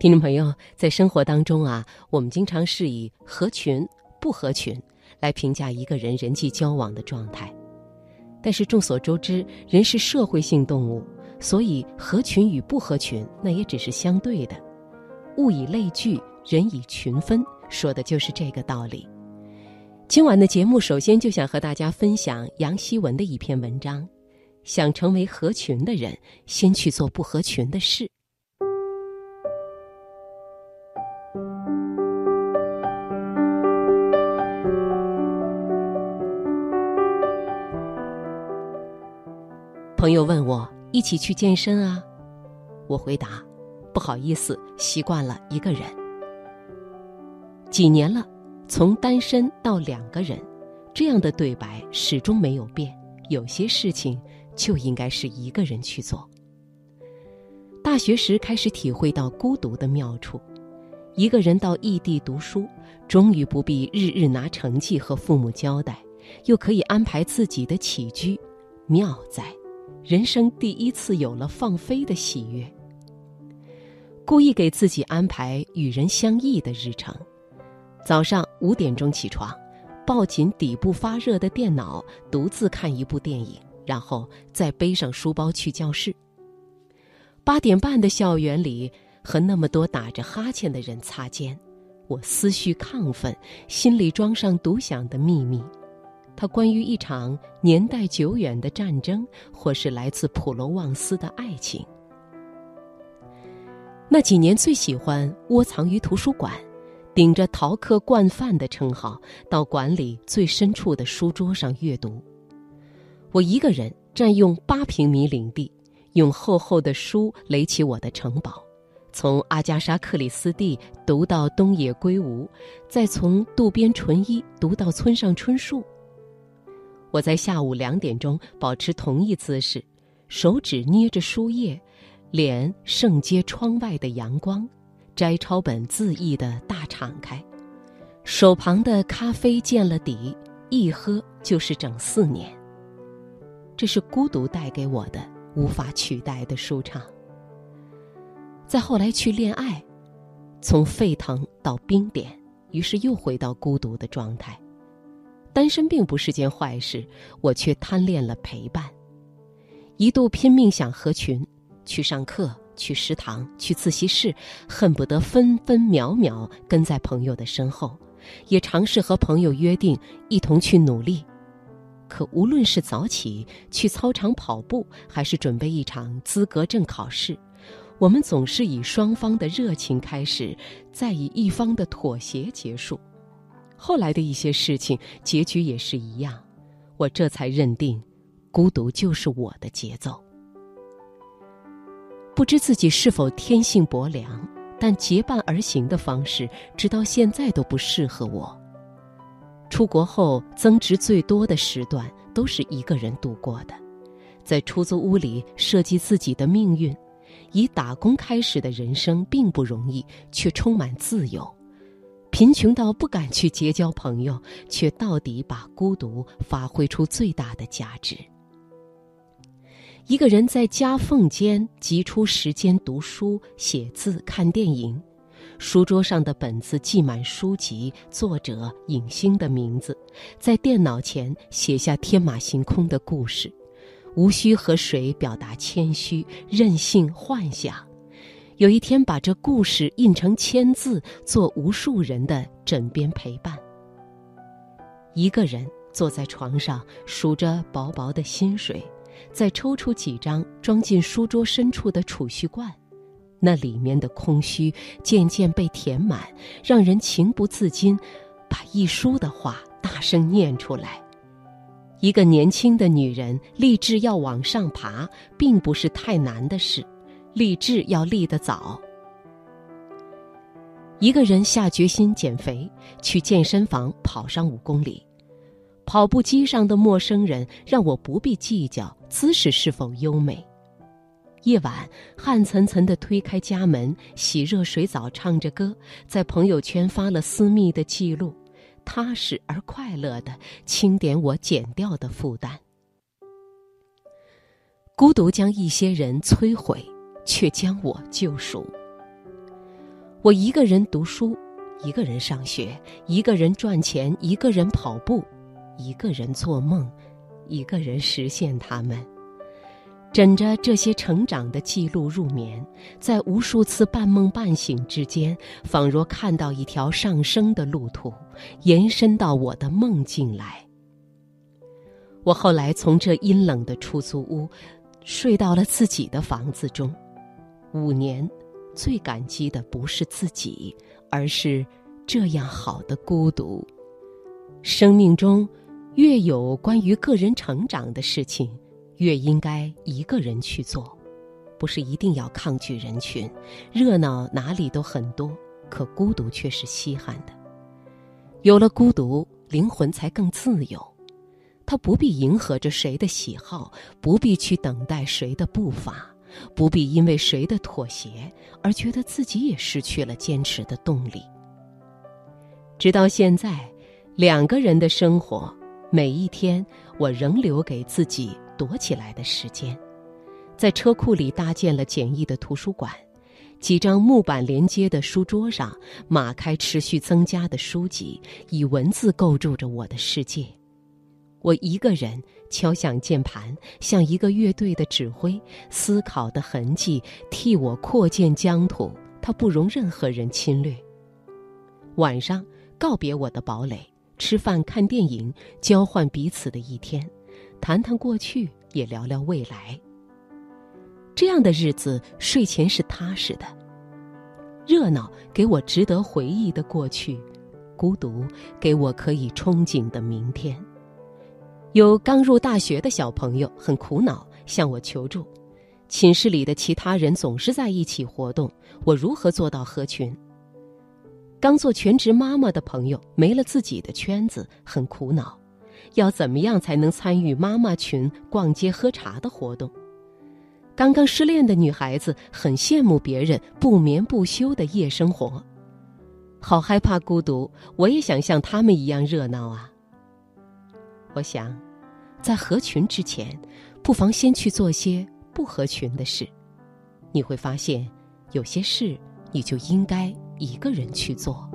听众朋友，在生活当中啊，我们经常是以合群、不合群来评价一个人人际交往的状态。但是众所周知，人是社会性动物，所以合群与不合群那也只是相对的。物以类聚，人以群分，说的就是这个道理。今晚的节目，首先就想和大家分享杨希文的一篇文章：想成为合群的人，先去做不合群的事。朋友问我一起去健身啊，我回答：不好意思，习惯了一个人。几年了，从单身到两个人，这样的对白始终没有变。有些事情就应该是一个人去做。大学时开始体会到孤独的妙处，一个人到异地读书，终于不必日日拿成绩和父母交代，又可以安排自己的起居，妙哉。人生第一次有了放飞的喜悦，故意给自己安排与人相异的日程。早上五点钟起床，抱紧底部发热的电脑，独自看一部电影，然后再背上书包去教室。八点半的校园里，和那么多打着哈欠的人擦肩，我思绪亢奋，心里装上独享的秘密。它关于一场年代久远的战争，或是来自普罗旺斯的爱情。那几年最喜欢窝藏于图书馆，顶着逃课惯犯的称号，到馆里最深处的书桌上阅读。我一个人占用八平米领地，用厚厚的书垒起我的城堡，从阿加莎·克里斯蒂读到东野圭吾，再从渡边淳一读到村上春树。我在下午两点钟保持同一姿势，手指捏着书页，脸盛接窗外的阳光，摘抄本恣意的大敞开，手旁的咖啡见了底，一喝就是整四年。这是孤独带给我的无法取代的舒畅。再后来去恋爱，从沸腾到冰点，于是又回到孤独的状态。单身并不是件坏事，我却贪恋了陪伴。一度拼命想合群，去上课，去食堂，去自习室，恨不得分分秒秒跟在朋友的身后，也尝试和朋友约定一同去努力。可无论是早起去操场跑步，还是准备一场资格证考试，我们总是以双方的热情开始，再以一方的妥协结束。后来的一些事情，结局也是一样，我这才认定，孤独就是我的节奏。不知自己是否天性薄凉，但结伴而行的方式，直到现在都不适合我。出国后增值最多的时段，都是一个人度过的，在出租屋里设计自己的命运，以打工开始的人生并不容易，却充满自由。贫穷到不敢去结交朋友，却到底把孤独发挥出最大的价值。一个人在夹缝间挤出时间读书、写字、看电影，书桌上的本子记满书籍、作者、影星的名字，在电脑前写下天马行空的故事，无需和谁表达谦虚、任性、幻想。有一天，把这故事印成签字，做无数人的枕边陪伴。一个人坐在床上，数着薄薄的薪水，再抽出几张装进书桌深处的储蓄罐，那里面的空虚渐渐被填满，让人情不自禁把一书的话大声念出来。一个年轻的女人立志要往上爬，并不是太难的事。立志要立得早。一个人下决心减肥，去健身房跑上五公里。跑步机上的陌生人让我不必计较姿势是否优美。夜晚汗涔涔的推开家门，洗热水澡，唱着歌，在朋友圈发了私密的记录，踏实而快乐的清点我减掉的负担。孤独将一些人摧毁。却将我救赎。我一个人读书，一个人上学，一个人赚钱，一个人跑步，一个人做梦，一个人实现他们。枕着这些成长的记录入眠，在无数次半梦半醒之间，仿若看到一条上升的路途，延伸到我的梦境来。我后来从这阴冷的出租屋，睡到了自己的房子中。五年，最感激的不是自己，而是这样好的孤独。生命中，越有关于个人成长的事情。越应该一个人去做，不是一定要抗拒人群，热闹哪里都很多，可孤独却是稀罕的。有了孤独，灵魂才更自由。他不必迎合着谁的喜好，不必去等待谁的步伐，不必因为谁的妥协而觉得自己也失去了坚持的动力。直到现在，两个人的生活，每一天我仍留给自己。躲起来的时间，在车库里搭建了简易的图书馆，几张木板连接的书桌上码开持续增加的书籍，以文字构筑着我的世界。我一个人敲响键盘，像一个乐队的指挥，思考的痕迹替我扩建疆土，它不容任何人侵略。晚上告别我的堡垒，吃饭看电影，交换彼此的一天。谈谈过去，也聊聊未来。这样的日子，睡前是踏实的。热闹给我值得回忆的过去，孤独给我可以憧憬的明天。有刚入大学的小朋友很苦恼，向我求助。寝室里的其他人总是在一起活动，我如何做到合群？刚做全职妈妈的朋友没了自己的圈子，很苦恼。要怎么样才能参与妈妈群逛街喝茶的活动？刚刚失恋的女孩子很羡慕别人不眠不休的夜生活，好害怕孤独，我也想像他们一样热闹啊！我想，在合群之前，不妨先去做些不合群的事，你会发现，有些事你就应该一个人去做。